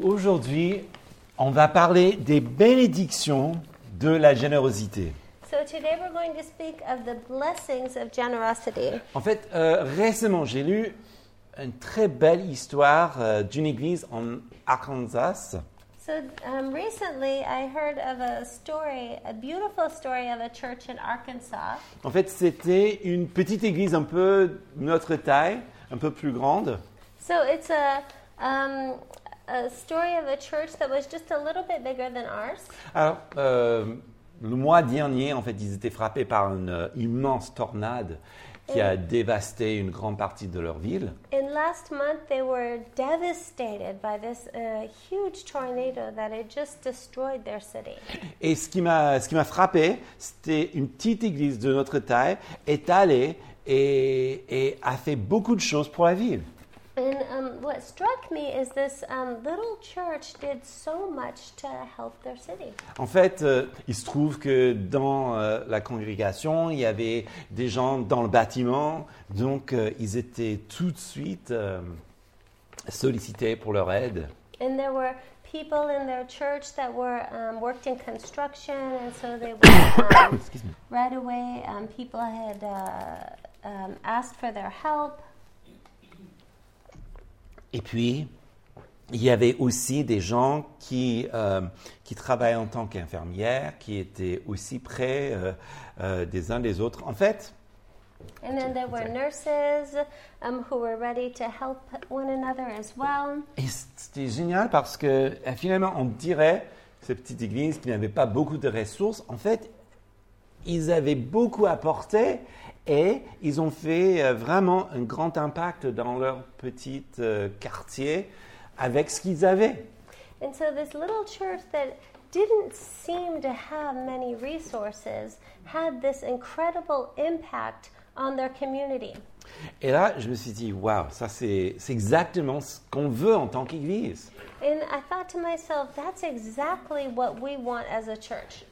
Aujourd'hui, on va parler des bénédictions de la générosité. So today we're going to speak of the blessings of generosity. En fait, euh, récemment, j'ai lu une très belle histoire euh, d'une église en Arkansas. So um, recently I heard of a story, a beautiful story of a church in Arkansas. En fait, c'était une petite église un peu notre taille, un peu plus grande. So it's a, um, a story of a church that was just a little bit bigger than ours? Alors, euh, le mois dernier, en fait, ils étaient frappés par une euh, immense tornade qui a dévasté une grande partie de leur ville. And last month they were devastated by this uh, huge tornado that had just destroyed their city. Et ce qui m'a, ce qui m'a frappé, c'était une petite église de notre taille est allée et, et a fait beaucoup de choses pour la ville. And um, what struck me is this um, little church did so much to help their city. En fait, euh, il se trouve que dans euh, la congrégation, il y avait des gens dans le bâtiment, donc euh, ils étaient tout de suite euh, sollicités pour leur aide. And there were people in their church that were um, worked in construction, and so they were um, Excuse me. right away. Um, people had uh, um, asked for their help. Et puis, il y avait aussi des gens qui, euh, qui travaillaient en tant qu'infirmières, qui étaient aussi près euh, euh, des uns des autres. En fait, And then there were nurses um, who were ready to help one another as well. et c'était génial parce que euh, finalement, on dirait, cette petite église qui n'avait pas beaucoup de ressources, en fait, ils avaient beaucoup apporté et ils ont fait euh, vraiment un grand impact dans leur petit euh, quartier avec ce qu'ils avaient. And so this little church that didn't seem to have many resources had this incredible impact on their community. Et là, je me suis dit, waouh, ça c'est c'est exactement ce qu'on veut en tant qu'église. And I thought to myself, that's exactly what we want as a church.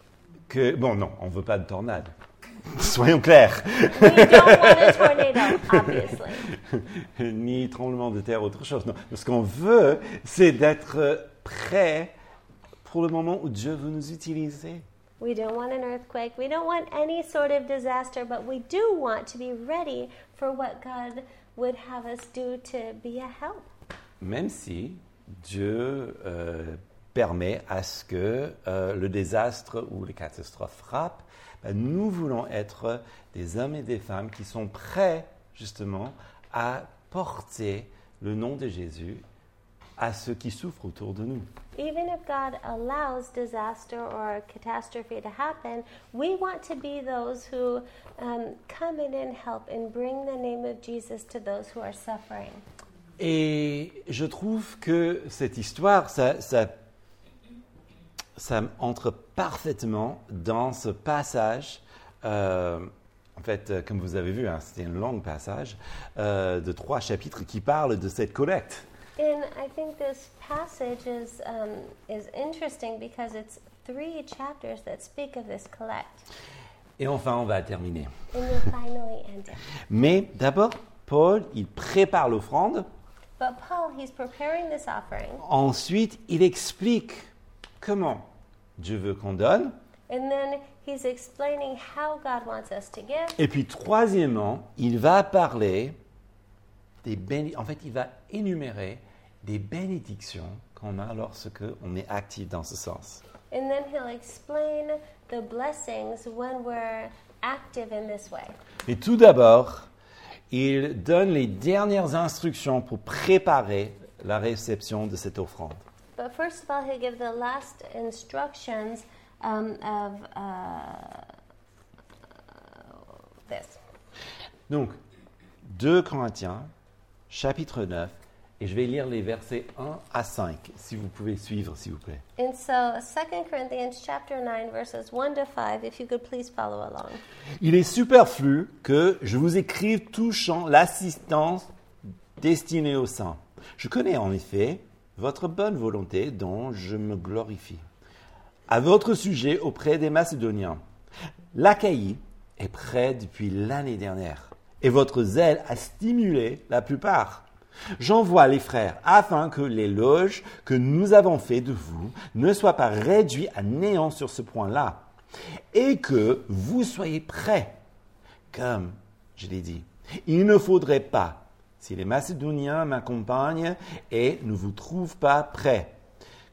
Que, bon, non, on veut pas de tornade. Soyons clairs. We don't want a tornado, obviously. Ni tremblement de terre, autre chose. Non, ce qu'on veut, c'est d'être euh, prêt pour le moment où Dieu veut nous utiliser. We don't want an earthquake. We don't want any sort of disaster, but we do want to be ready for what God would have us do to be a help. Même si Dieu euh, permet à ce que euh, le désastre ou les catastrophes frappent, ben, nous voulons être des hommes et des femmes qui sont prêts justement à porter le nom de Jésus à ceux qui souffrent autour de nous. Even if God allows disaster or catastrophe to happen, we want to be those who um, come in and help and bring the name of Jesus to those who are suffering. Et je trouve que cette histoire, ça, ça, ça entre parfaitement dans ce passage. euh, en fait, euh, comme vous avez vu, hein, c'était un long passage euh, de trois chapitres qui parle de cette collecte. And I think this passage is, um, is interesting because it's three chapters that speak of this collect. Et enfin, on va terminer. And you'll finally end it. Mais d'abord, Paul, il prépare l'offrande. But Paul, he's preparing this offering. Ensuite, il explique comment Dieu veut qu'on donne. And then he's explaining how God wants us to give. Et puis, troisièmement, il va parler des béni- En fait, il va énumérer des bénédictions qu'on a lorsque on est actif dans ce sens. And then he'll explain the blessings when we're active in this way. Et tout d'abord, il donne les dernières instructions pour préparer la réception de cette offrande. But first of all, he'll give the last instructions um, of uh, this. Donc, 2 Corinthiens, chapitre 9, et je vais lire les versets 1 à 5, si vous pouvez suivre, s'il vous plaît. And so 2 Corinthians chapter 9 verses 1 to 5 if you could please follow along. Il est superflu que je vous écrive touchant l'assistance destinée aux saints. Je connais en effet votre bonne volonté dont je me glorifie. À votre sujet auprès des Macédoniens, l'Achaïe est prêt depuis l'année dernière et votre zèle a stimulé la plupart. J'envoie les frères afin que l'éloge que nous avons fait de vous ne soit pas réduit à néant sur ce point-là et que vous soyez prêts. Comme je l'ai dit, il ne faudrait pas, si les Macédoniens m'accompagnent et ne vous trouvent pas prêts,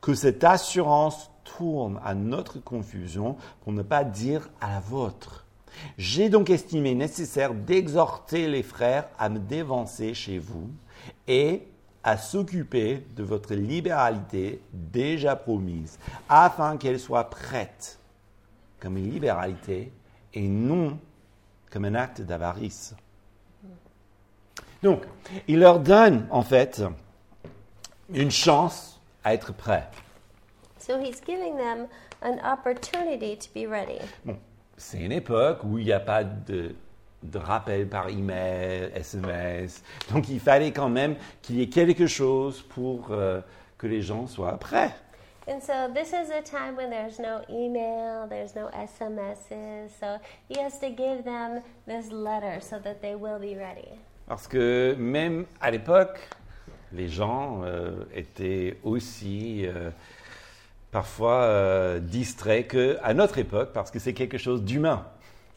que cette assurance tourne à notre confusion pour ne pas dire à la vôtre. J'ai donc estimé nécessaire d'exhorter les frères à me dévancer chez vous et à s'occuper de votre libéralité déjà promise, afin qu'elle soit prête comme une libéralité et non comme un acte d'avarice. Donc, il leur donne en fait une chance à être prêts. So he's giving them an opportunity to be ready. Bon, c'est une époque où il n'y a pas de, de rappel par email, SMS. Donc il fallait quand même qu'il y ait quelque chose pour euh, que les gens soient prêts. And so this is a time when there's no email, there's no SMSs. So he has to give them this letter so that they will be ready. Parce que même à l'époque, les gens euh, étaient aussi euh, parfois euh, distraits qu'à notre époque, parce que c'est quelque chose d'humain.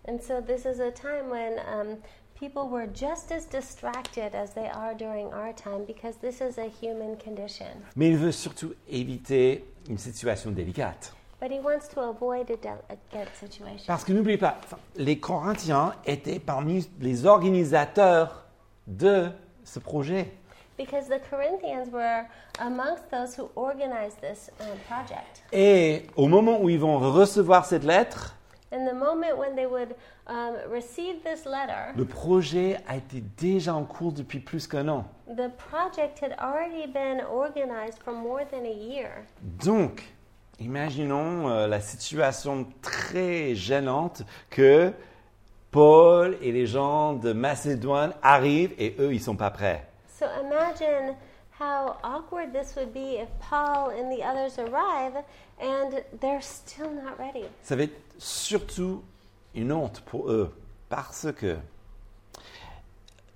And so this is a time when um, people were just as distracted as they are during our time because this is a human condition. Mais il veut surtout éviter une situation délicate. But he wants to avoid a delicate situation. Parce que n'oubliez pas, les Corinthiens étaient parmi les organisateurs de ce projet. Because the Corinthians were amongst those who organized this um, project. Et au moment où ils vont recevoir cette lettre, And the moment when they would um, receive this letter, le projet a été déjà en cours depuis plus qu'un an. the project had already been organized for more than a year. Donc, imaginons euh, la situation très gênante que Paul et les gens de Macédoine arrivent et eux, ils sont pas prêts. So imagine how awkward this would be if Paul and the others arrive and they're still not ready. Ça va être surtout une honte pour eux parce que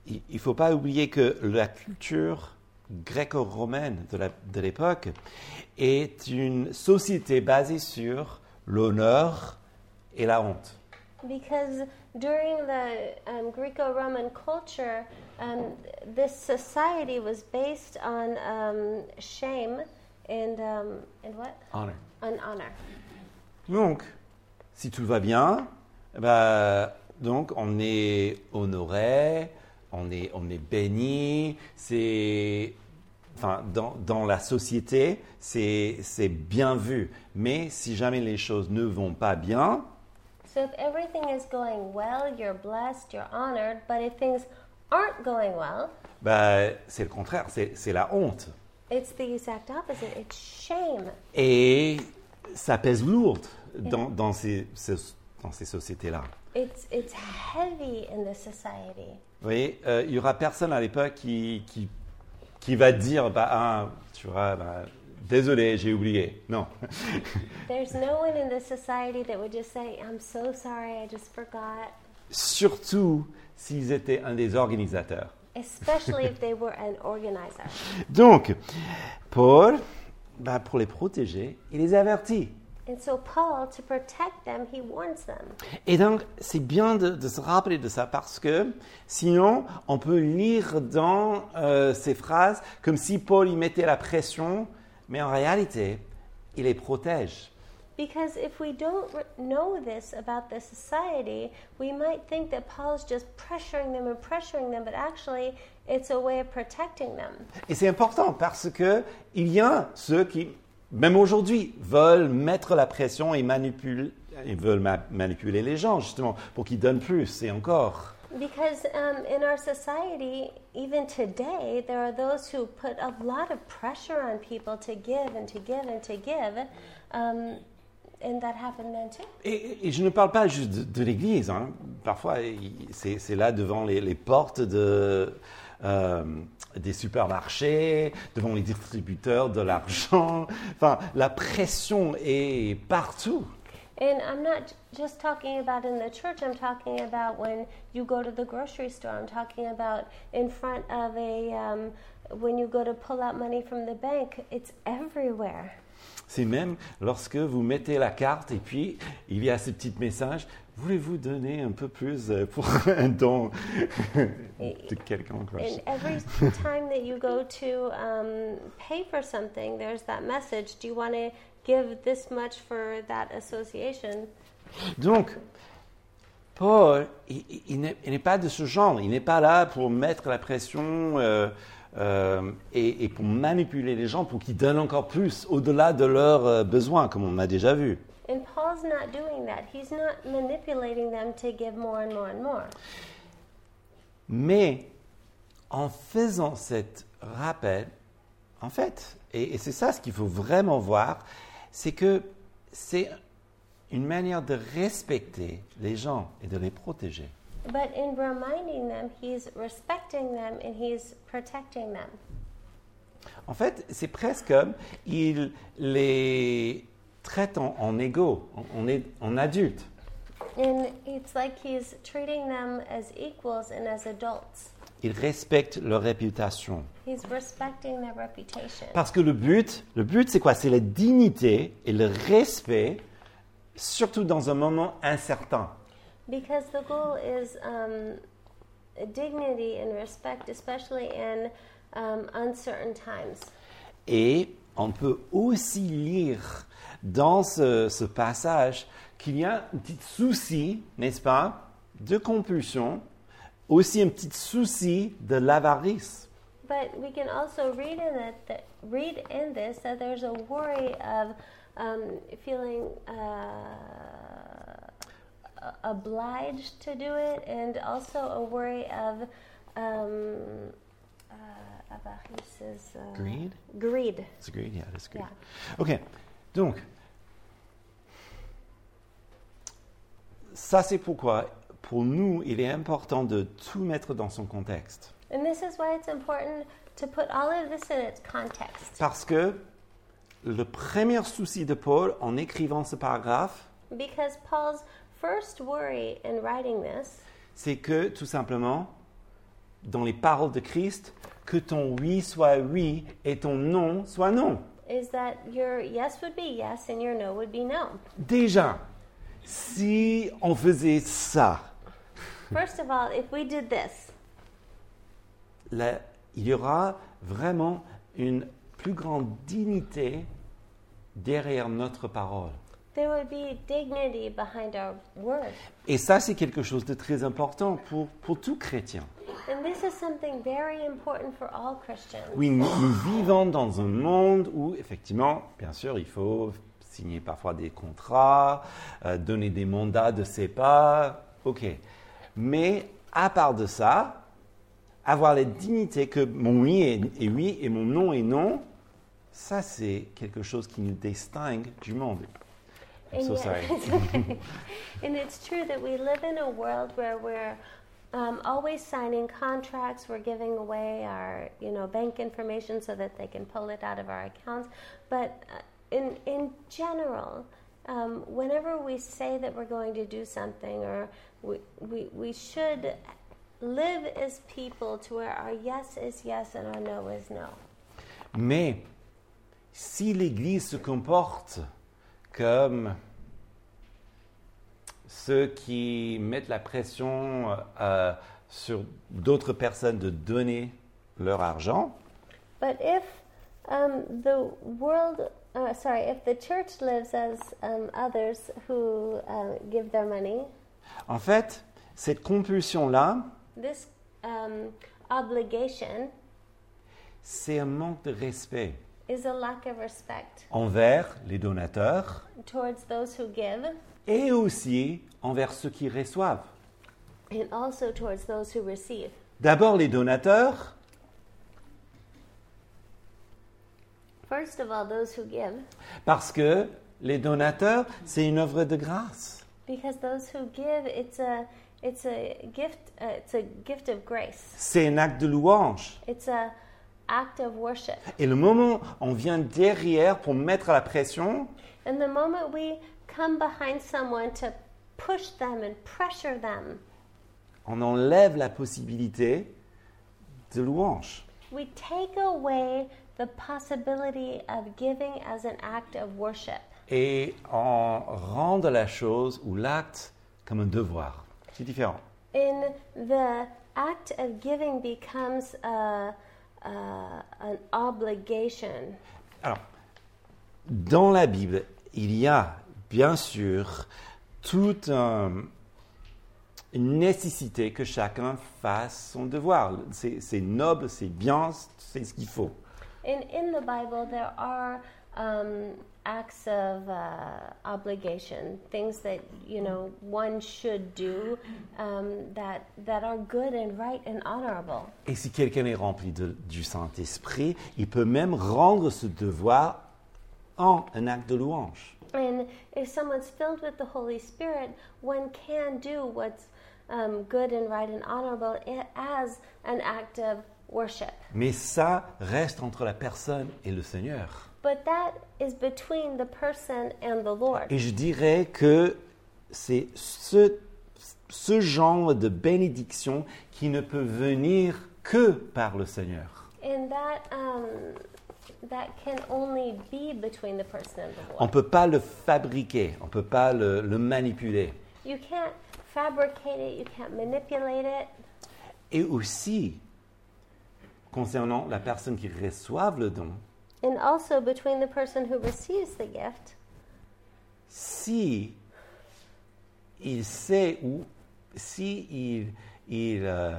il ne faut pas oublier que la culture gréco-romaine de l'époque est une société basée sur l'honneur et la honte. Because during the um, Greco Roman culture, um, this society was based on um, shame and, um, and what? Honor. On honor. Donc, si tout va bien, bah, donc on est honoré, on est, on est béni, c'est, enfin, dans, dans la société, c'est, c'est bien vu. Mais si jamais les choses ne vont pas bien, So if everything is going well, you're blessed, you're honored, but if things aren't going well, bah, c'est le contraire, c'est, la honte. it's the exact opposite. It's shame. Et ça pèse lourd dans, dans ces, ces- dans ces sociétés-là. It's, it's heavy in the society. Vous voyez, euh, il y aura personne à l'époque qui, qui, qui va dire, bah, ah, tu vois, bah, désolé, j'ai oublié. Non. There's no one in the society that would just say, I'm so sorry, I just forgot. Surtout s'ils étaient un des organisateurs. Especially if they were an organizer. Donc, Paul, bah, pour les protéger, il les avertit. And so Paul, to protect them, he warns them. Et donc, c'est bien de, de se rappeler de ça parce que sinon, on peut lire dans euh, ces phrases comme si Paul y mettait la pression, mais en réalité, il les protège. Because if we don't know this about the society, we might think that Paul's just pressuring them and pressuring them, but actually it's a way of protecting them. Et c'est important parce que il y a ceux qui, même aujourd'hui, veulent mettre la pression et manipulent, ils veulent ma- manipuler les gens justement pour qu'ils donnent plus et encore. Because um, in our society, even today, there are those who put a lot of pressure on people to give and to give and to give. Um, and that happened then too. Et, et je ne parle pas juste de, de l'Église. hein. Parfois, c'est là devant les, les portes de, euh, des supermarchés, devant les distributeurs de l'argent. Enfin, la pression est partout. And I'm not just talking about in the church, I'm talking about when you go to the grocery store. I'm talking about in front of a, um, when you go to pull out money from the bank, it's everywhere. C'est même lorsque vous mettez la carte et puis il y a ce petit message, voulez-vous donner un peu plus euh, pour un don de quelqu'un. And every time that you go to um, pay for something, there's that message. Do you want to give this much for that association? Donc, Paul, il, il- il n'est pas de ce genre. Il n'est pas là pour mettre la pression euh, euh, et, et pour manipuler les gens pour qu'ils donnent encore plus au-delà de leurs euh, besoins, comme on a déjà vu. And Paul's not doing that. He's not manipulating them to give more and more and more. Mais en faisant cet rappel, en fait, et, et c'est ça ce qu'il faut vraiment voir, c'est que c'est une manière de respecter les gens et de les protéger. But in reminding them, he's respecting them and he's protecting them. En fait, c'est presque comme il les traite en, en égaux, en, en, adultes. And it's like he's treating them as equals and as adults. Il respecte leur réputation. He's respecting their reputation. Parce que le but, le but c'est quoi? C'est la dignité et le respect, surtout dans un moment incertain. Because the goal is um, dignity and respect, especially in um, uncertain times. Et on peut aussi lire dans ce, ce passage qu'il y a un petit souci, n'est-ce pas, de compulsion, aussi un petit souci de l'avarice. But we can also read in it that read in this that there's a worry of um, feeling uh, obliged to do it, and also a worry of um, uh, avarice is, uh, Greed? Greed. It's greed, yeah, it's greed. Yeah. Ok, donc, ça c'est pourquoi, pour nous, il est important de tout mettre dans son contexte. And this is why it's important to put all of this in its context. Parce que le premier souci de Paul en écrivant ce paragraphe, Because Paul's first worry in writing this c'est que tout simplement, dans les paroles de Christ, que ton oui soit oui et ton non soit non. is that your yes would be yes and your no would be no. Déjà, si on faisait ça, First of all, if we did this, là, il y aura vraiment une plus grande dignité derrière notre parole. there would be dignity behind our word. Et ça, c'est quelque chose de très important pour, pour tout chrétien. And this is something very important for all Christians. Oui, nous, nous vivons dans un monde où, effectivement, bien sûr, il faut signer parfois des contrats, euh, donner des mandats de ses pas, ok. Mais à part de ça, avoir la dignité que mon oui est, est oui et mon non est non, ça c'est quelque chose qui nous distingue du monde. I'm And so yet- sorry. and it's true that we live in a world where we're um, always signing contracts. We're giving away our, you know, bank information so that they can pull it out of our accounts. But uh, in in general, um, whenever we say that we're going to do something, or we, we we should live as people to where our yes is yes and our no is no. Mais si l'Église se comporte comme ceux qui mettent la pression euh, sur d'autres personnes de donner leur argent, But if um, the world, uh, sorry, if the church lives as um, others who uh, give their money, en fait, cette compulsion-là, um, obligation c'est un manque de respect is a lack of respect envers les donateurs towards those who give et aussi envers ceux qui reçoivent. and also towards those who receive. D'abord les donateurs, First of all, those who give, parce que les donateurs, c'est une œuvre de grâce. Because those who give, it's a it's a gift. Uh, it's a gift of grace. C'est un acte de louange. It's a act of worship. Et le moment on vient derrière pour mettre la pression, And the moment we come behind someone to push them and pressure them, on enlève la possibilité de louange. we take away the possibility of giving as an act of worship. Et on rend la chose ou l'acte comme un devoir. C'est différent. In the act of giving becomes a, a, an obligation. Alors, dans la Bible, il y a bien sûr toute un- une nécessité que chacun fasse son devoir. C'est c'est noble, c'est bien, c'est ce qu'il faut. In, in the Bible, there are um, acts of uh, obligation, things that you know one should do um, that that are good and right and honorable. Et si quelqu'un est rempli de- du Saint-Esprit, il peut même rendre ce devoir en un acte de louange. And if someone's filled with the Holy Spirit, one can do what's um, good and right and honorable as an act of worship. Mais ça reste entre la personne et le Seigneur. But that is between the person and the Lord. Et je dirais que c'est ce, ce genre de bénédiction qui ne peut venir que par le Seigneur. And that um, that can only be between the person and the On Lord. ne peut pas le fabriquer, on ne peut pas le, le manipuler. You can't fabricate it. You can't manipulate it. Et aussi, concernant la personne qui reçoit le don, And also between the person who receives the gift, si il sait ou si il, il, euh,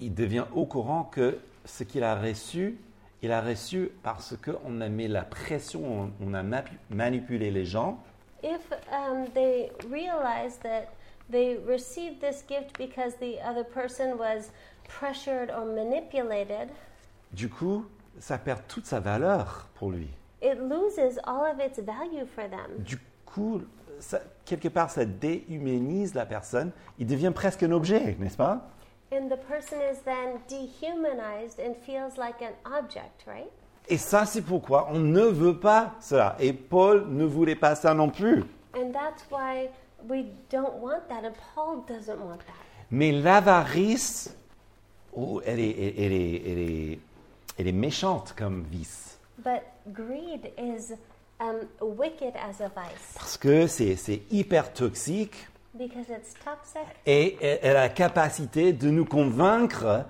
il devient au courant que ce qu'il a reçu, il a reçu parce qu'on a mis la pression, on, on a manipulé les gens, if um, they realize that they received this gift because the other person was pressured or manipulated, du coup, ça perd toute sa valeur pour lui. it loses all of its value for them. Du coup, ça- quelque part, ça déhumanise la personne, il devient presque un objet, n'est-ce pas? And the person is then dehumanized and feels like an object, right? Et ça, c'est pourquoi on ne veut pas cela. Et Paul ne voulait pas ça non plus. And that's why we don't want that, and Paul doesn't want that. Mais l'avarice, oh, elle, est, elle, elle est, elle, est, elle est méchante comme vice. But greed is um, wicked as a vice Parce que c'est hyper toxique because it's toxic et elle a la capacité de nous convaincre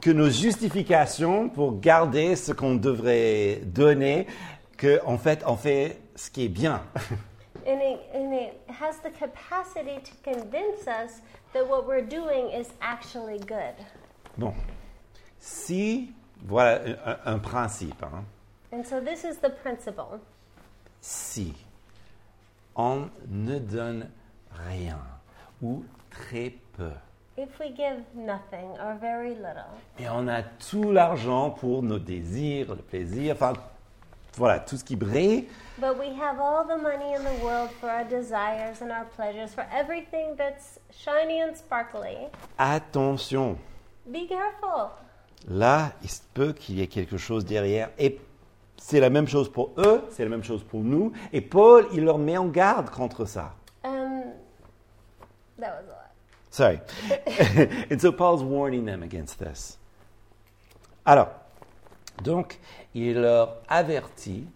que nos justifications pour garder ce qu'on devrait donner, qu'en fait, on fait ce qui est bien. and it, and it has the capacity to convince us that what we're doing is actually good. Bon, si, voilà un, un principe, hein. And so this is the principle. si on ne donne rien ou très peu, If we give nothing or very little, et on a tout l'argent pour nos désirs, le plaisir, enfin voilà, tout ce qui brille, but we have all the money in the world for our desires and our pleasures, for everything that's shiny and sparkly, attention, be careful. Là, il se peut qu'il y ait quelque chose derrière. Et c'est la même chose pour eux, c'est la même chose pour nous. Et Paul, il leur met en garde contre ça. Um, that was a lot. Sorry. and so Paul's warning them against this. Alors, donc, il leur avertit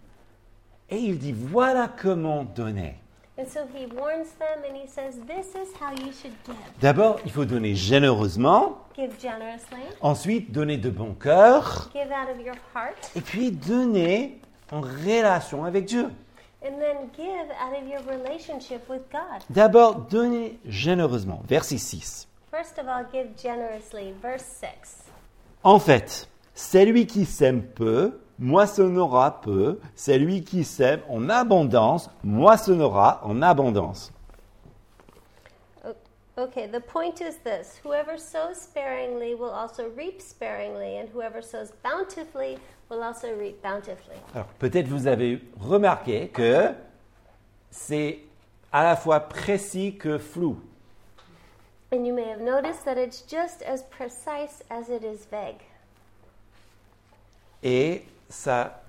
et il dit voilà comment donner. And so he warns them and he says, This is how you should give. D'abord, il faut donner généreusement, Give generously, ensuite donner de bon cœur, give out of your heart, et puis donner en relation avec Dieu. and then give out of your relationship with God. D'abord, donner généreusement. Verset 6. First of all, give generously. Verse 6. En fait, celui qui sème peu, moissonnera peu. Celui qui sème en abondance, moissonnera en abondance. Okay, the point is this whoever sows sparingly will also reap sparingly, and whoever sows bountifully will also reap bountifully. Alors, peut-être vous avez remarqué que c'est à la fois précis que flou. And you may have noticed that it's just as precise as it is vague. Et ça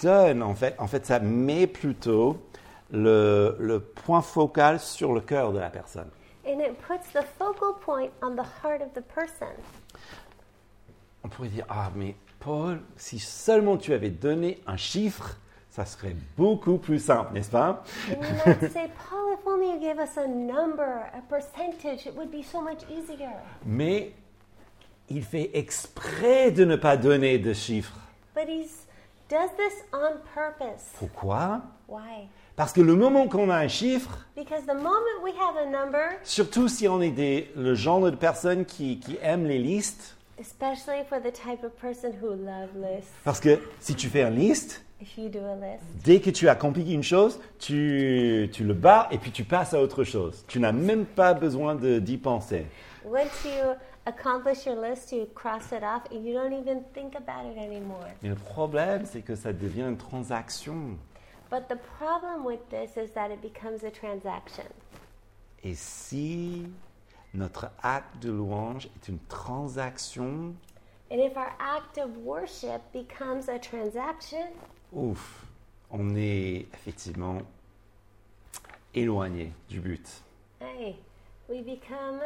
donne, en fait, en fait, ça met plutôt le, le point focal sur le cœur de la personne. And it puts the focal point on the heart of the person. on pourrait dire, ah mais Paul, si seulement tu avais donné un chiffre, ça serait beaucoup plus simple, n'est-ce pas? And you might say, Paul, if only you gave us a number, a percentage, it would be so much easier. Mais il fait exprès de ne pas donner de chiffres. But he does this on purpose. Pourquoi? Why? Parce que le moment qu'on a un chiffre, Because the moment we have a number, surtout si on est des, le genre de personne qui, qui aime les listes, especially for the type of person who love lists, parce que si tu fais une liste, if you do a list, dès que tu accomplis une chose, tu, tu le barres et puis tu passes à autre chose. Tu n'as même pas besoin de- d'y penser. once you accomplish your list, you cross it off and you don't even think about it anymore. Mais le problème, c'est que ça devient une transaction. But the problem with this is that it becomes a transaction. Et si notre acte de louange est une transaction, And if our act of worship becomes a transaction, ouf, on est effectivement éloigné du but. hey, we become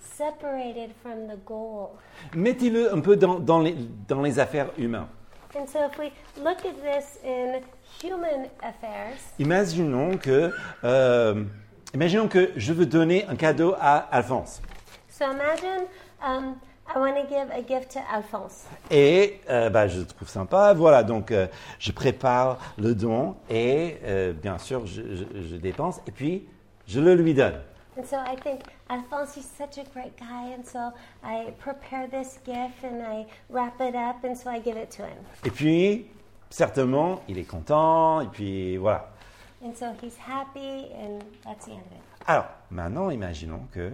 separated from the goal. Mettez-le un peu dans, dans les, dans les affaires humaines. And so if we look at this in human affairs, Imaginons que, euh, imaginons que je veux donner un cadeau à Alphonse. so imagine um, I want to give a gift to Alphonse. Et euh, bah, je le trouve sympa, voilà, donc euh, je prépare le don et euh, bien sûr je, je- je dépense et puis je le lui donne. And so I think Alphonse, he's such a great guy, and so I prepare this gift and I wrap it up, and so I give it to him. Et puis, certainement, il est content et puis voilà. And so he's happy, and that's the end of it. Alors, maintenant, imaginons que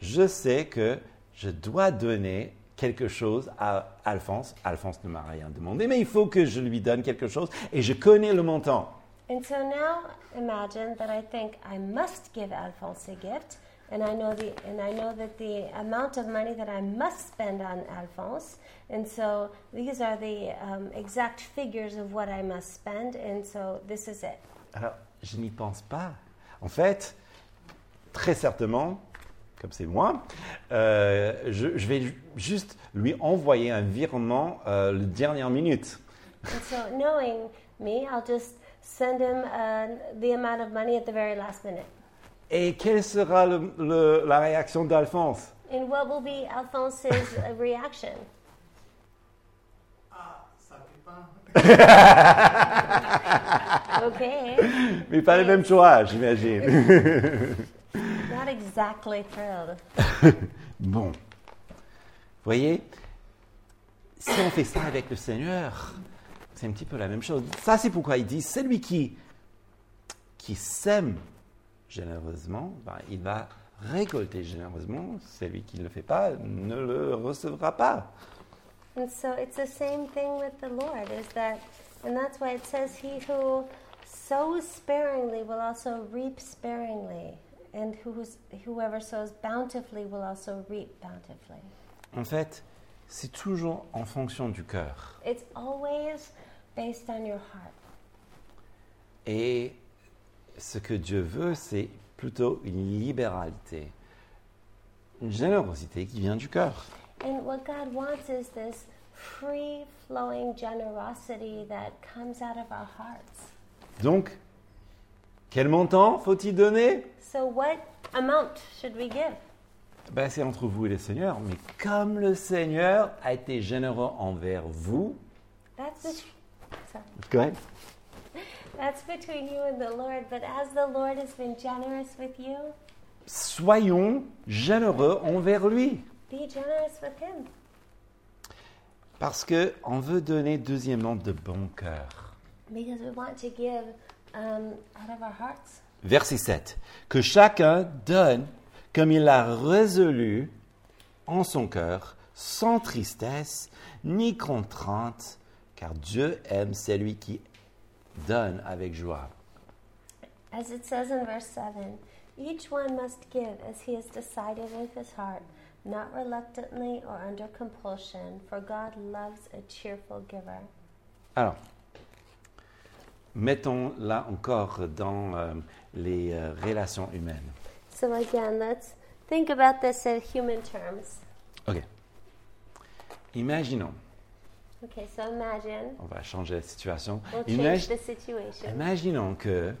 je sais que je dois donner quelque chose à Alphonse. Alphonse ne m'a rien demandé, mais il faut que je lui donne quelque chose et je connais le montant. And so now imagine that I think I must give Alphonse a gift, and I know the and I know that the amount of money that I must spend on Alphonse, and so these are the um, exact figures of what I must spend, and so this is it. Alors, je n'y pense pas. En fait, très certainement, comme c'est moi, euh, je, je vais ju- juste lui envoyer un virement euh, la dernière minute. And so knowing me, I'll just send him uh, the amount of money at the very last minute. Et quelle sera le- le- la réaction d'Alphonse? And what will be Alphonse's uh, reaction? Ah, ça dépend. Okay, Mais pas le même choix, j'imagine. not exactly thrilled. bon. Vous voyez, si on fait ça avec le Seigneur, c'est un petit peu la même chose. Ça, c'est pourquoi il dit, celui qui, qui sème généreusement, ben, il va récolter généreusement. Celui qui ne le fait pas ne le recevra pas. And so it's the same thing with the Lord, is that, and that's why it says, He who sows sparingly will also reap sparingly, and whoever sows bountifully will also reap bountifully. En fait, c'est toujours en fonction du cœur. It's always based on your heart. Et ce que Dieu veut, c'est plutôt une libéralité, une générosité qui vient du cœur. And what God wants is this free flowing generosity that comes out of our hearts. Donc, quel montant faut-il donner? So, what amount should we give? ben, C'est entre vous et le Seigneur. Mais comme le Seigneur a été généreux envers vous, That's, Go ahead. That's between you and the Lord, but as the Lord has been generous with you, soyons généreux envers lui. be generous with Him. Parce qu'on veut donner, deuxièmement, de bon cœur. Because we want to give um, out of our hearts. Verset 7. Que chacun donne comme il l'a résolu en son cœur, sans tristesse ni contrainte, car Dieu aime celui qui donne avec joie. As it says in verse 7, each one must give as he has decided in his heart, not reluctantly or under compulsion, for God loves a cheerful giver. Alors, mettons là encore dans euh, les euh, relations humaines. So, again, let's think about this in human terms. Ok. Imaginons, Okay, so imagine. on va changer la situation. We'll change Imagi- the situation. imaginons que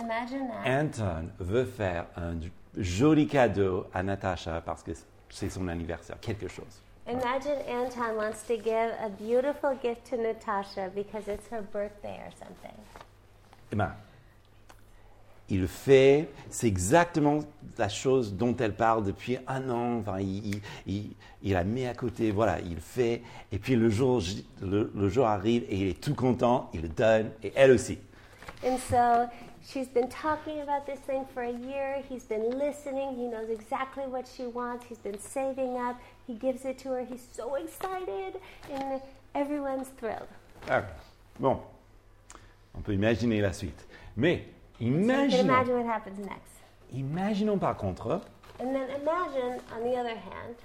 Imagine that. Anton veut faire un joli cadeau à Natasha parce que c'est son anniversaire, quelque chose. Imagine Anton wants to give a beautiful gift to Natasha because it's her birthday or something. Eh ben, il fait, c'est exactement la chose dont elle parle depuis un an. Enfin, il, il- il- la met à côté, voilà, il fait. Et puis le jour, le, le jour arrive et il est tout content, il le donne, et elle aussi. And so she's been talking about this thing for a year. He's been listening. He knows exactly what she wants. He's been saving up. He gives it to her. He's so excited, and everyone's thrilled. Ah, bon, on peut imaginer la suite. Mais So imaginons, imagine what happens next? imaginons par contre And then imagine, on the other hand,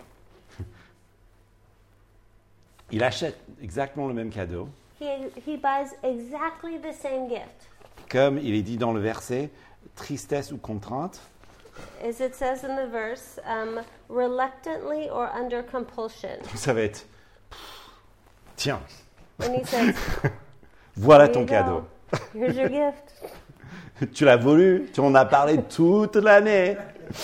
Il achète exactement le même cadeau, he, he buys exactly the same gift. comme il est dit dans le verset, tristesse ou contrainte. As it says in the verse, um, reluctantly or under compulsion. Ça va être, tiens, And he says, voilà ton you cadeau. Here's your gift. Tu l'as voulu, tu en as parlé toute l'année.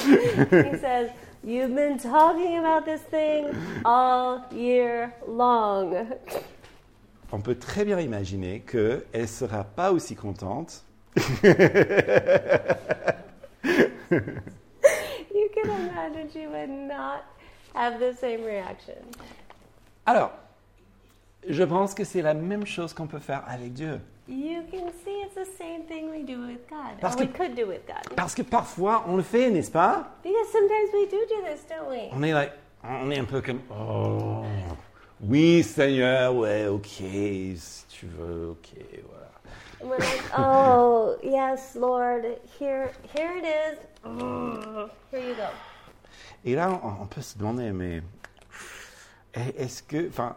He says, You've been talking about this thing all year long. On peut très bien imaginer qu'elle ne sera pas aussi contente You can imagine she would not have the same reaction. Alors, je pense que c'est la même chose qu'on peut faire avec Dieu. You can see it's the same thing we do with God. Parce or we que- could do with God. Parce que parfois, on le fait, n'est-ce pas? Because sometimes we do do this, don't we? On est, like, on est un peu comme, oh, oui Seigneur, ouais, ok, si tu veux, ok, voilà. And we're like, oh, yes, Lord, here, here it is. Oh, here you go. Et là, on, on peut se demander, mais est-ce que, enfin,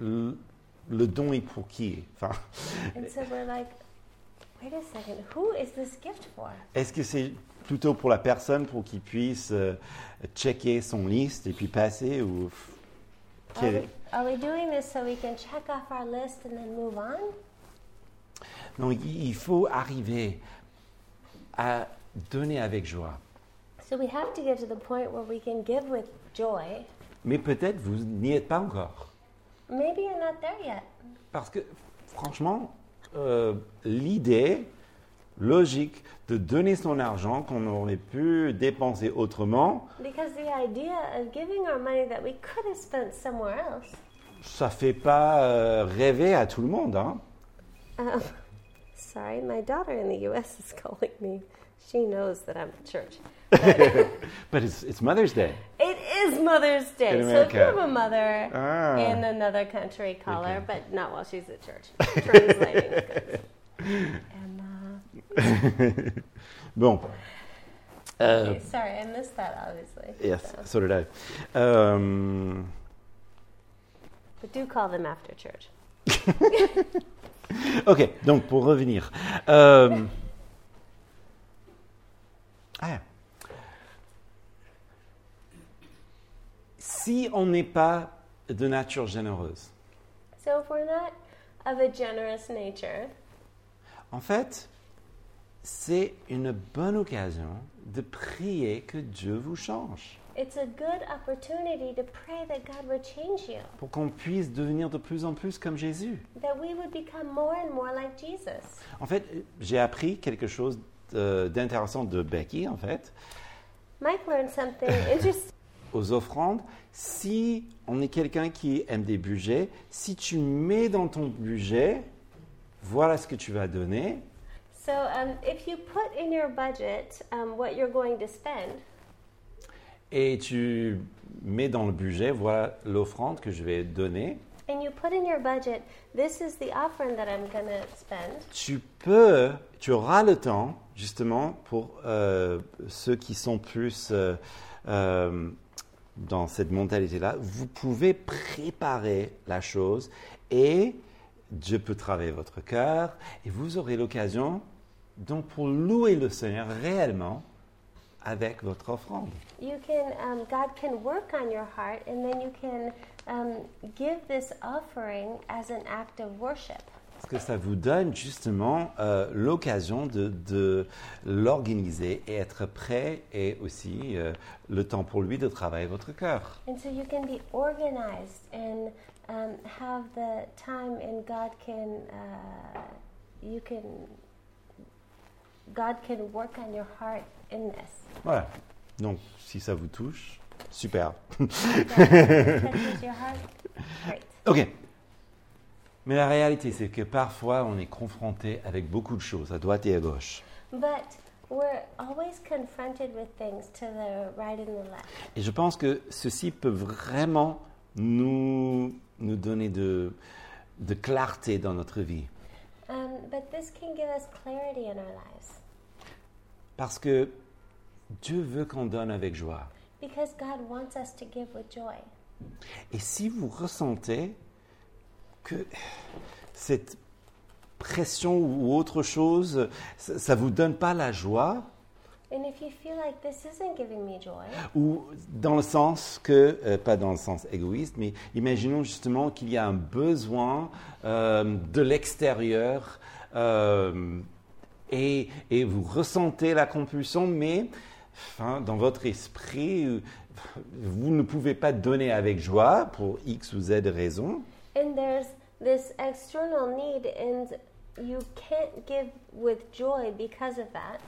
le, le don est pour qui? Enfin, so like, est-ce que c'est plutôt pour la personne pour qu'il puisse euh, checker son liste et puis passer ou Are quel- we, are we doing this so we can check off our list and then move on? Non, il faut arriver à donner avec joie. So we have to get to the point where we can give with joy. Mais peut-être vous n'y êtes pas encore. Maybe you're not there yet. Parce que, franchement, euh, l'idée logique de donner son argent qu'on aurait pu dépenser autrement, Because the idea of giving our money that we could have spent somewhere else. ça fait pas euh, rêver à tout le monde. Hein? Um, sorry, my daughter in the U.S. is calling me. She knows that I'm at church. But it's, it's Mother's Day. It is Mother's Day. So if you have a mother Ah. in another country, call her, but not while she's at church. Translating. Uh, Bon. Okay, sorry, I missed that, obviously. yes, So- so did I. Euh, But do call them after church. ok, donc pour revenir. Euh, ah. Si on n'est pas de nature généreuse, So if we're not of a generous nature, en fait, c'est une bonne occasion de prier que Dieu vous change, it's a good opportunity to pray that God would change you, pour qu'on puisse devenir de plus en plus comme Jésus. that we would become more and more like Jesus. En fait, j'ai appris quelque chose de- d'intéressant de Becky, en fait. Mike learned something interesting. Aux offrandes, si on est quelqu'un qui aime des budgets, si tu mets dans ton budget, voilà ce que tu vas donner, So um, if you put in your budget um, what you're going to spend, et tu mets dans le budget, voilà l'offrande que je vais donner, and you put in your budget, this is the offering that I'm going to spend, tu peux, tu auras le temps, justement, pour euh, ceux qui sont plus euh, euh, dans cette mentalité-là, vous pouvez préparer la chose et Dieu peut travailler votre cœur et vous aurez l'occasion, donc pour louer le Seigneur réellement avec votre offrande. You can, um, God can work on your heart, and then you can um, give this offering as an act of worship. Parce que ça vous donne justement euh, l'occasion de, de l'organiser et être prêt et aussi euh, le temps pour lui de travailler votre cœur. And so you can be organized and um, have the time, and God can, uh, you can, God can work on your heart in this. Voilà. Donc, si ça vous touche, super. Ok. Mais la réalité, c'est que parfois, on est confronté avec beaucoup de choses à droite et à gauche. But we're always confronted with things to the right and the left. Et je pense que ceci peut vraiment nous, nous donner de, de clarté dans notre vie. Um, but this can give us clarity in our lives Parce que Dieu veut qu'on donne avec joie. because God wants us to give with joy. Et si vous ressentez que cette pression ou autre chose, ça ne vous donne pas la joie, And if you feel like this isn't giving me joy, ou dans le sens que, euh, pas dans le sens égoïste, mais imaginons justement qu'il y a un besoin euh, de l'extérieur euh, et, et vous ressentez la compulsion, mais enfin, dans votre esprit, vous ne pouvez pas donner avec joie pour X ou Z and there's this external need, and you can't give with joy because of that,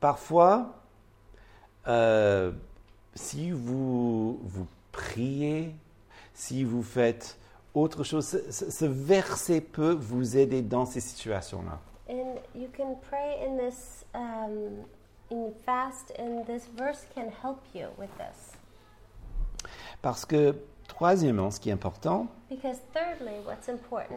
Parfois, euh, si vous, vous priez, si vous faites autre chose, ce, verset peut vous aider dans ces situations-là. and you can pray in this, um, in fast, and this verse can help you with this. Parce que, troisièmement, ce qui est important, Because thirdly, what's important?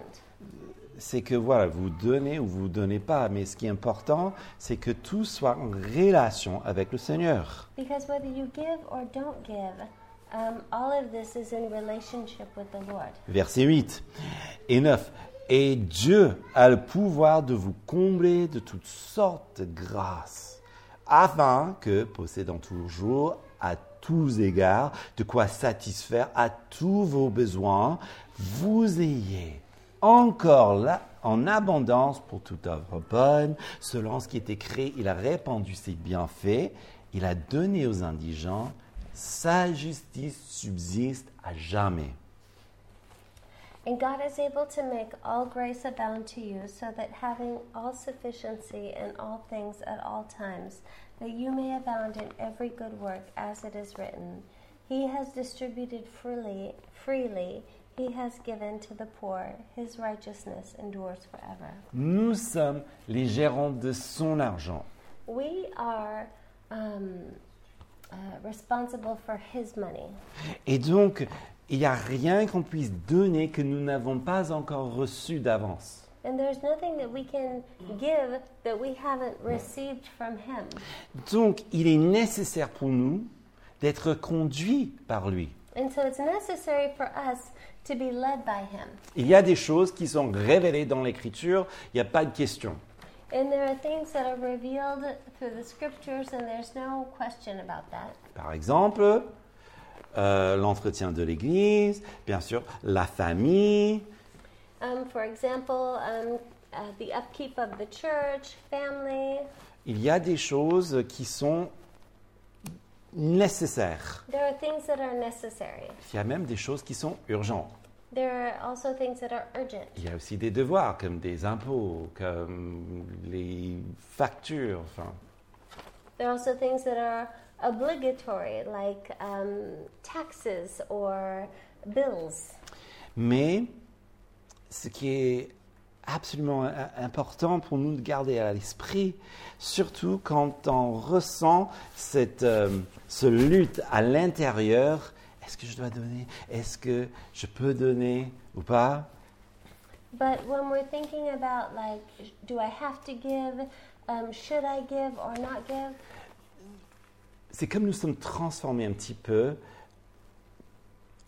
c'est que voilà, vous donnez ou vous donnez pas, mais ce qui est important, c'est que tout soit en relation avec le Seigneur. Because whether you give or don't give, um, all of this is in relationship with the Lord. Verset 8 et 9. Et Dieu a le pouvoir de vous combler de toutes sortes de grâces, afin que, possédant toujours à tous égards de quoi satisfaire à tous vos besoins, vous ayez encore là en abondance pour toute œuvre bonne, selon ce qui est écrit, il a répandu ses bienfaits, il a donné aux indigents, sa justice subsiste à jamais. And God is able to make all grace abound to you, so that having all sufficiency in all things at all times, that you may abound in every good work, as it is written, He has distributed freely, freely, He has given to the poor, His righteousness endures forever. Nous sommes les gérants de son argent. We are um, uh, responsible for His money. Et donc, il n'y a rien qu'on puisse donner que nous n'avons pas encore reçu d'avance. And there's nothing that we can give that we haven't received from Him. Donc, il est nécessaire pour nous d'être conduits par lui. And so it's necessary for us to be led by Him. Il y a des choses qui sont révélées dans l'Écriture, il n'y a pas de question. And there are things that are revealed through the scriptures, and there's no question about that. Par exemple, euh, l'entretien de l'Église, bien sûr, la famille, for example, um, uh, the upkeep of the church, family. il y a des choses qui sont nécessaires. There are things that are necessary. Il y a même des choses qui sont urgentes. There are also things that are urgent. Il y a aussi des devoirs comme des impôts, comme les factures. Enfin, There are also things that are obligatory, like um, taxes or bills. mais ce qui est absolument i- important pour nous de garder à l'esprit, surtout quand on ressent cette euh, ce lutte à l'intérieur, est-ce que je dois donner? Est-ce que je peux donner ou pas? But when we're thinking about, like, do I have to give? Um, should I give or not give? C'est comme nous sommes transformés un petit peu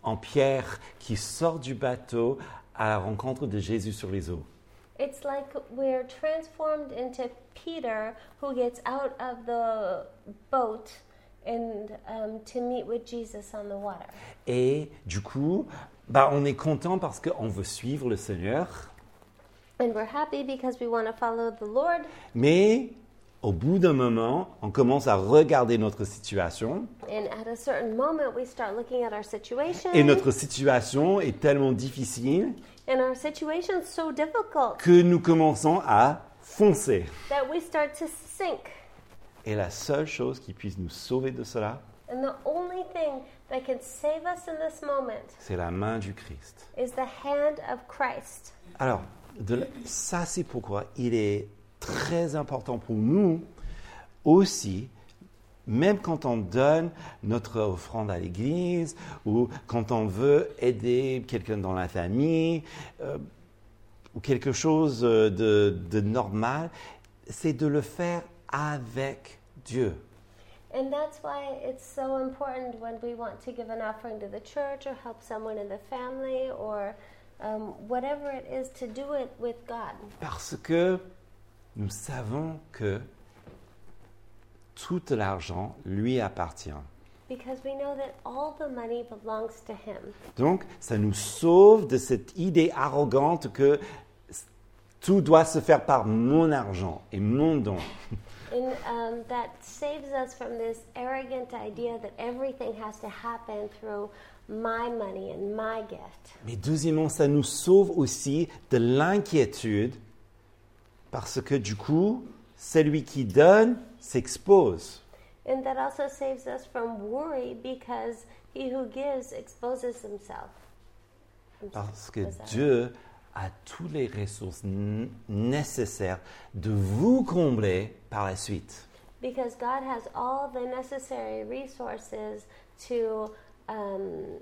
en Pierre qui sort du bateau à la rencontre de Jésus sur les eaux. It's like we're transformed into Peter who gets out of the boat and um, to meet with Jesus on the water. Et du coup, bah, on est content parce qu'on veut suivre le Seigneur. And we're happy because we want to follow the Lord. Mais au bout d'un moment, on commence à regarder notre situation. And at a certain moment, we start looking at our situation. Et notre situation est tellement difficile And our situation's so difficult que nous commençons à foncer. that we start to sink. Et la seule chose qui puisse nous sauver de cela, And the only thing that can save us in this moment c'est la main du Christ. is the hand of Christ. Alors, de la- ça c'est pourquoi il est très important pour nous aussi, même quand on donne notre offrande à l'église ou quand on veut aider quelqu'un dans la famille euh, ou quelque chose euh, de, de normal, c'est de le faire avec Dieu. And that's why it's so important when we want to give an offering to the church or help someone in the family or um, whatever it is to do it with God. Parce que nous savons que tout l'argent lui appartient. Because we know that all the money belongs to Him. Donc, ça nous sauve de cette idée arrogante que tout doit se faire par mon argent et mon don. And um, that saves us from this arrogant idea that everything has to happen through my money and my gift. Mais deuxièmement, ça nous sauve aussi de l'inquiétude parce que du coup, celui qui donne s'expose. And that also saves us from worry because he who gives exposes himself. Parce que Dieu a toutes les ressources nécessaires de vous combler par la suite. Because God has all the necessary resources to um,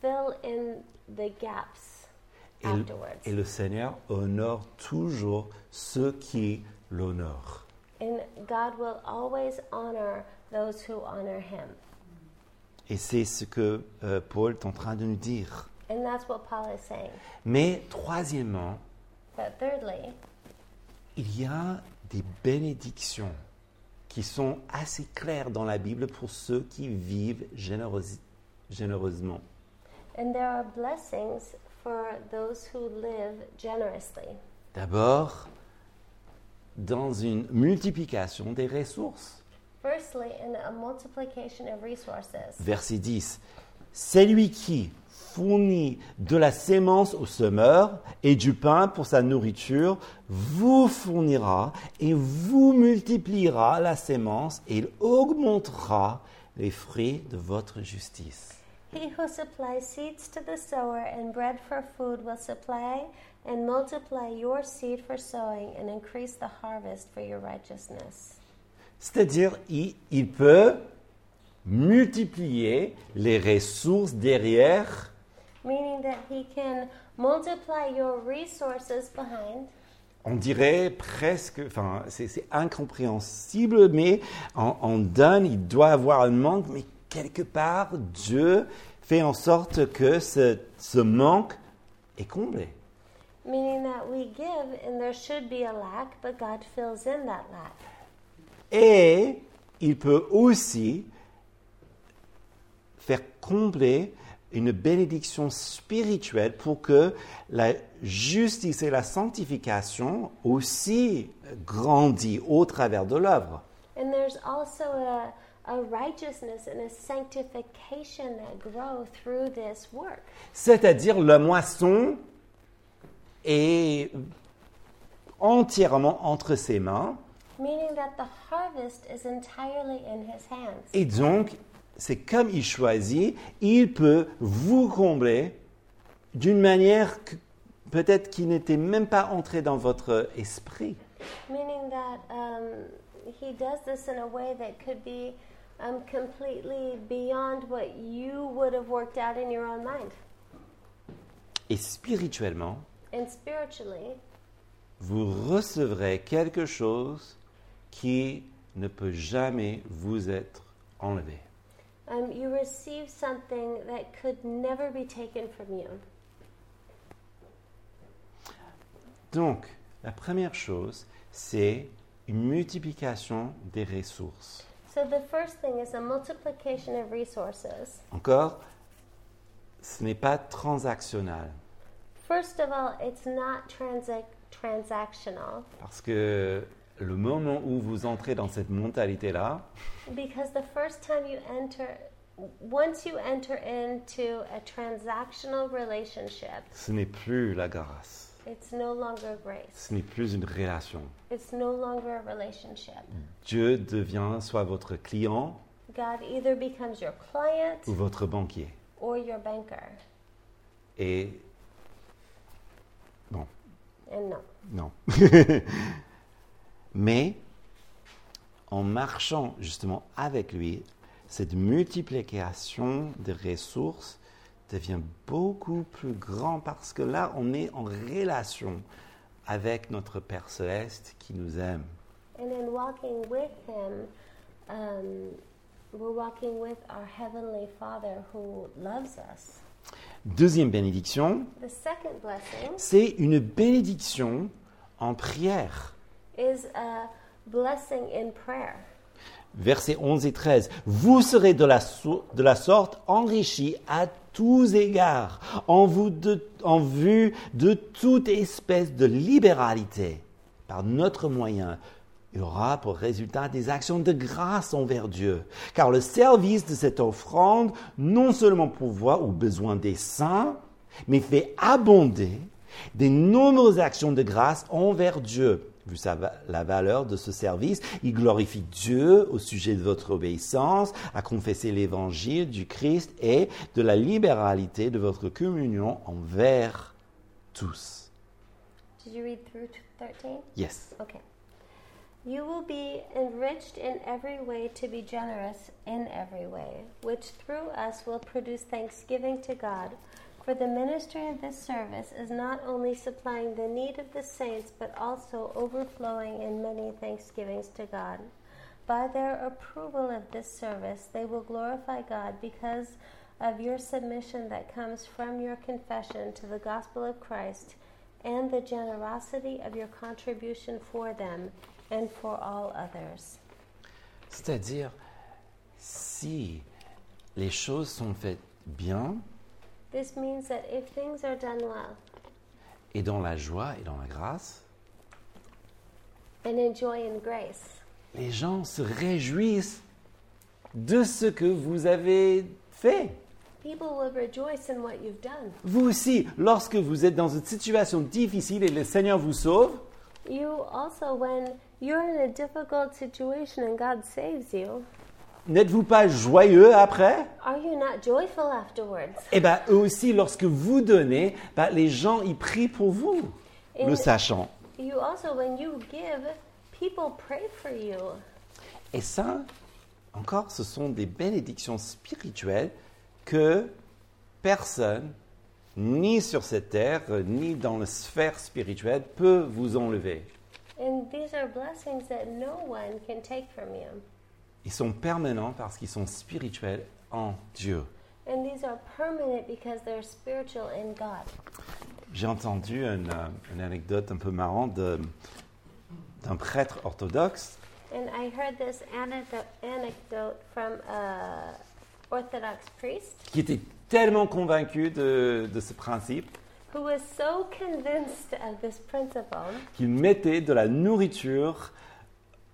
fill in the gaps Et, le- afterwards. et le Seigneur honore toujours ceux qui l'honorent. And God will always honor those who honor Him. Et c'est ce que euh, Paul est en train de nous dire. And that's what Paul is saying. Mais troisièmement, But thirdly, il y a des bénédictions qui sont assez claires dans la Bible pour ceux qui vivent généreuse- généreusement. and there are blessings for those who live generously. D'abord, dans une multiplication des ressources. Firstly, in a multiplication of resources. Verset 10. Celui qui fournit de la sémence au semeur et du pain pour sa nourriture vous fournira et vous multipliera la sémence et il augmentera les fruits de votre justice. He who supplies seeds to the sower and bread for food will supply and multiply your seed for sowing and increase the harvest for your righteousness. C'est-à-dire, il, il peut multiplier les ressources derrière Meaning that he can multiply your resources behind. on dirait presque, enfin, c'est incompréhensible, mais on, on donne, il doit avoir un manque, mais quelque part, Dieu fait en sorte que ce, ce manque est comblé. Meaning that we give and there should be a lack, but God fills in that lack. Et il peut aussi faire combler une bénédiction spirituelle pour que la justice et la sanctification aussi grandissent au travers de l'œuvre. And there's also a, a righteousness and a sanctification that grow through this work. C'est-à-dire la moisson est entièrement entre ses mains Meaning that the harvest is entirely in his hands. et donc c'est comme il choisit, il peut vous combler d'une manière que- peut-être qui n'était même pas entrée dans votre esprit. Meaning that um, he does this in a way that could be um, completely beyond what you would have worked out in your own mind. Et spirituellement, And spiritually, vous recevrez quelque chose qui ne peut jamais vous être enlevé. um, you receive something that could never be taken from you. Donc, La première chose, c'est une multiplication des ressources. So the first thing is a multiplication of resources. Encore, ce n'est pas transactionnel. First of all, it's not transac- transactional Parce que le moment où vous entrez dans cette mentalité-là, because the first time you enter, once you enter into a transactional relationship, ce n'est plus la grâce. It's no longer grace. Ce n'est plus une relation. It's no longer a relationship. Dieu devient soit votre client God either becomes your client ou votre banquier. or your banker. Et bon, And no. non. Mais en marchant justement avec lui, cette multiplication des ressources devient beaucoup plus grand parce que là, on est en relation avec notre Père céleste qui nous aime. And in walking with Him, um, we're walking with our Heavenly Father who loves us. Deuxième bénédiction, The second blessing c'est une bénédiction en prière. is a blessing in prayer. Versets 11 et 13. Vous serez de la, de la sorte enrichis à tous égards, en vue de toute espèce de libéralité. Par notre moyen, il aura pour résultat des actions de grâce envers Dieu. Car le service de cette offrande non seulement pourvoit aux besoins des saints, mais fait abonder des nombreuses actions de grâce envers Dieu. Vu sa la valeur de ce service, il glorifie Dieu au sujet de votre obéissance, à confesser l'évangile du Christ et de la libéralité de votre communion envers tous. Did you read through t- 13? Yes. Okay. You will be enriched in every way to be generous in every way, which through us will produce thanksgiving to God. For the ministry of this service is not only supplying the need of the saints, but also overflowing in many thanksgivings to God. By their approval of this service, they will glorify God because of your submission that comes from your confession to the gospel of Christ and the generosity of your contribution for them and for all others. C'est-à-dire, si les choses sont faites bien This means that if things are done well et dans la joie et dans la grâce, and in joy and grace, les gens se réjouissent de ce que vous avez fait. people will rejoice in what you've done. Vous aussi, lorsque vous êtes dans une situation difficile et le Seigneur vous sauve, You also, when you're in a difficult situation and God saves you, n'êtes-vous pas joyeux après? Are you not joyful afterwards? Eh bien, eux aussi, lorsque vous donnez, ben, les gens y prient pour vous, Et- le sachant. You also, when you give, people pray for you. Et ça, encore, ce sont des bénédictions spirituelles que personne, ni sur cette terre, ni dans la sphère spirituelle, peut vous enlever. And these are blessings that no one can take from you. Ils sont permanents parce qu'ils sont spirituels en Dieu. And these are permanent because they're spiritual in God. J'ai entendu une, euh, une anecdote un peu marrante d'un prêtre orthodoxe And I heard this anecdote, anecdote from a Orthodox priest qui était tellement convaincu de, de ce principe who was so convinced of this principle qu'il mettait de la nourriture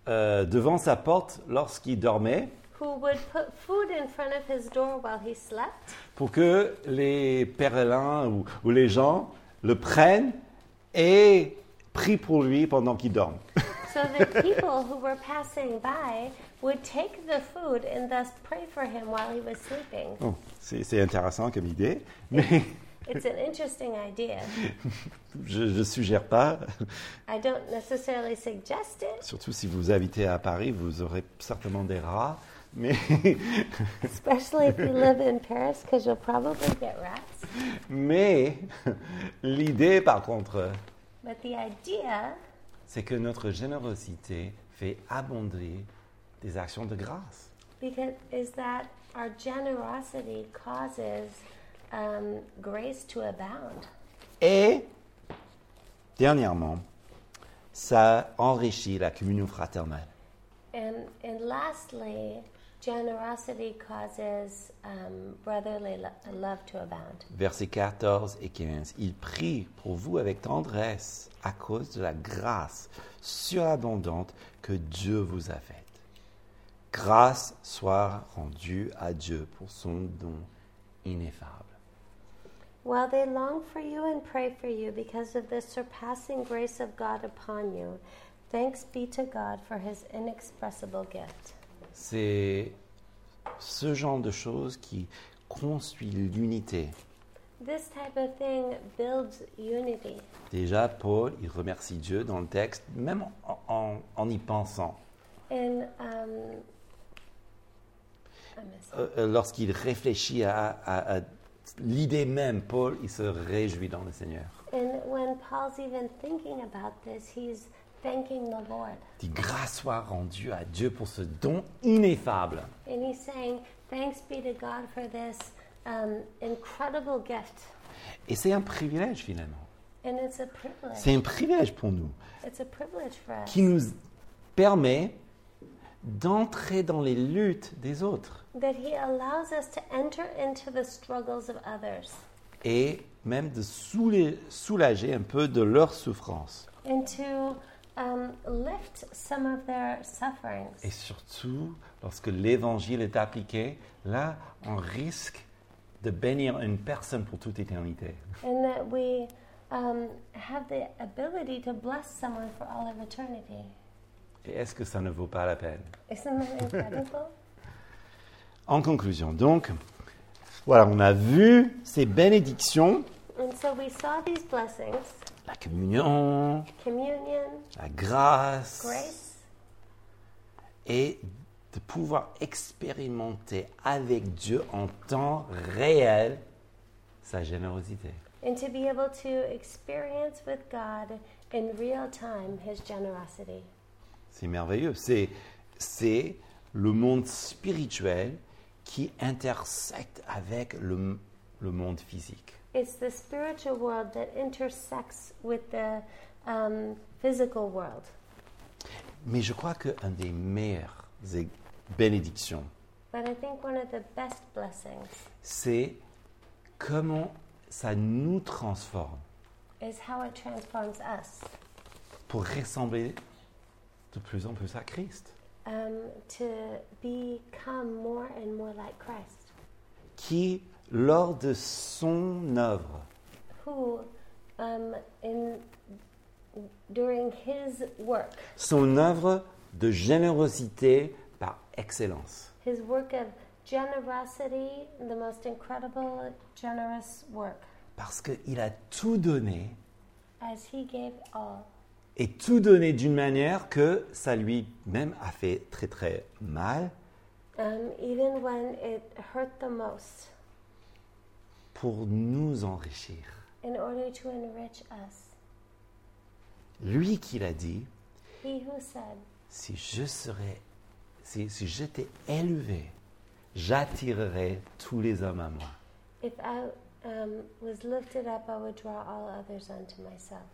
euh, devant sa porte lorsqu'il dormait who would put food in front of his door while he slept pour que les pèlerins ou, ou les gens le prennent et prient pour lui pendant qu'il dorme. so that people who were passing by would take the food and thus pray for him while he was sleeping. Bon, c'est c'est intéressant comme idée, mais It's an interesting idea. je ne suggère pas, I don't necessarily suggest it, surtout si vous habitez à Paris, vous aurez certainement des rats, mais, especially if you live in Paris, because you'll probably get rats. mais l'idée par contre, But the idea c'est que notre générosité fait abonder des actions de grâce. because is that our generosity causes um, grace to abound. Et, dernièrement, ça enrichit la communion fraternelle. And, and lastly, generosity causes um, brotherly lo- love to abound. Versets 14 et 15. Il prie pour vous avec tendresse à cause de la grâce surabondante que Dieu vous a faite. Grâce soit rendue à Dieu pour son don ineffable. While they long for you and pray for you because of the surpassing grace of God upon you, thanks be to God for his inexpressible gift. C'est ce genre de choses qui construit l'unité. This type of thing builds unity. Déjà, Paul, il remercie Dieu dans le texte, même en, en- en y pensant. And um. Euh, euh, Lorsqu'il réfléchit à, à- à l'idée même, Paul, il se réjouit dans le Seigneur. and when Paul's even thinking about this, he's thanking the Lord. Il dit grâce soit rendue à Dieu pour ce don ineffable. And he's saying, Thanks be to God for this um, incredible gift. Et c'est un privilège finalement. And it's a privilege. C'est un privilège pour nous It's a privilege for us. qui nous permet d'entrer dans les luttes des autres That he allows us to enter into the struggles of others et même de soula- soulager un peu de leur souffrance. and to um, lift some of their sufferings. Et surtout, lorsque l'évangile est appliqué, là, on risque de bénir une personne pour toute éternité. And that we um, have the ability to bless someone for all of eternity. Et est-ce que ça ne vaut pas la peine? En conclusion, donc, voilà, on a vu ces bénédictions, and so we saw these blessings la communion, communion, la grâce, grace, et de pouvoir expérimenter avec Dieu en temps réel sa générosité. and to be able to experience with God in real time his generosity. C'est merveilleux. C'est, c'est le monde spirituel qui intersecte avec le, le monde physique. It's the spiritual world that intersects with the um, physical world. Mais je crois qu'un des meilleures é- bénédictions, But I think one of the best blessings c'est comment ça nous transforme is how it transforms us pour ressembler de plus en plus à Christ, um, to become more and more like Christ, qui, lors de son œuvre, who, um, in during his work, son œuvre de générosité par excellence, his work of generosity, the most incredible, generous work, parce qu'il a tout donné as he gave all, et tout donné d'une manière que ça lui-même a fait très très mal um, even when it hurt the most, pour nous enrichir. in order to enrich us. Lui qui l'a dit, He who said, si je serais, si, si j'étais élevé, j'attirerais tous les hommes à moi. If I um, was lifted up, I would draw all others unto myself.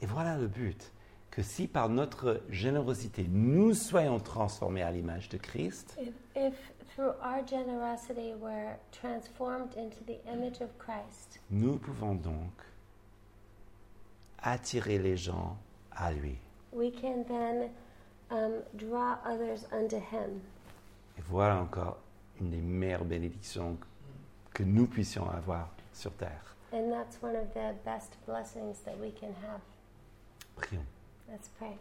Et voilà le but, que si par notre générosité nous soyons transformés à l'image de Christ, If, if through our generosity we're transformed into the image of Christ, nous pouvons donc attirer les gens à lui. we can then um, draw others unto Him. Et voilà encore une des meilleures bénédictions que nous puissions avoir sur terre. And that's one of the best blessings that we can have. Prions. Let's pray.